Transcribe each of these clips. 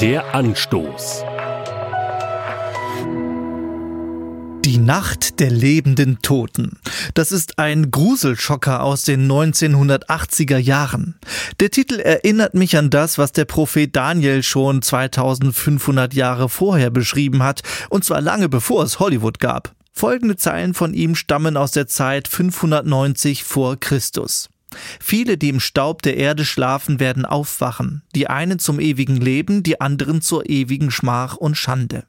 Der Anstoß. Die Nacht der lebenden Toten. Das ist ein Gruselschocker aus den 1980er Jahren. Der Titel erinnert mich an das, was der Prophet Daniel schon 2500 Jahre vorher beschrieben hat, und zwar lange bevor es Hollywood gab. Folgende Zeilen von ihm stammen aus der Zeit 590 vor Christus. Viele, die im Staub der Erde schlafen, werden aufwachen, die einen zum ewigen Leben, die anderen zur ewigen Schmach und Schande.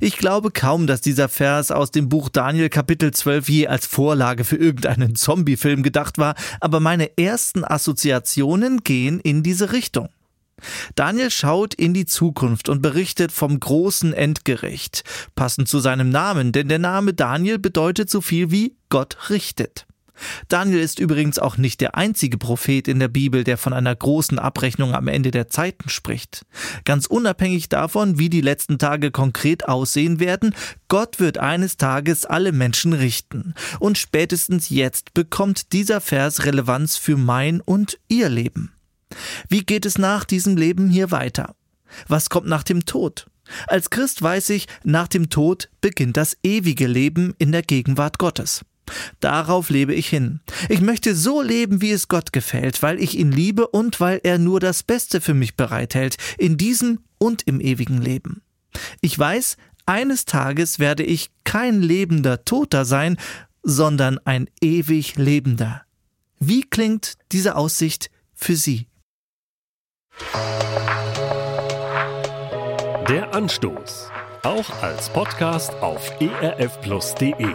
Ich glaube kaum, dass dieser Vers aus dem Buch Daniel Kapitel 12 je als Vorlage für irgendeinen Zombiefilm gedacht war, aber meine ersten Assoziationen gehen in diese Richtung. Daniel schaut in die Zukunft und berichtet vom großen Endgericht, passend zu seinem Namen, denn der Name Daniel bedeutet so viel wie Gott richtet. Daniel ist übrigens auch nicht der einzige Prophet in der Bibel, der von einer großen Abrechnung am Ende der Zeiten spricht. Ganz unabhängig davon, wie die letzten Tage konkret aussehen werden, Gott wird eines Tages alle Menschen richten. Und spätestens jetzt bekommt dieser Vers Relevanz für mein und ihr Leben. Wie geht es nach diesem Leben hier weiter? Was kommt nach dem Tod? Als Christ weiß ich, nach dem Tod beginnt das ewige Leben in der Gegenwart Gottes. Darauf lebe ich hin. Ich möchte so leben, wie es Gott gefällt, weil ich ihn liebe und weil er nur das Beste für mich bereithält, in diesem und im ewigen Leben. Ich weiß, eines Tages werde ich kein lebender Toter sein, sondern ein ewig Lebender. Wie klingt diese Aussicht für Sie? Der Anstoß. Auch als Podcast auf erfplus.de.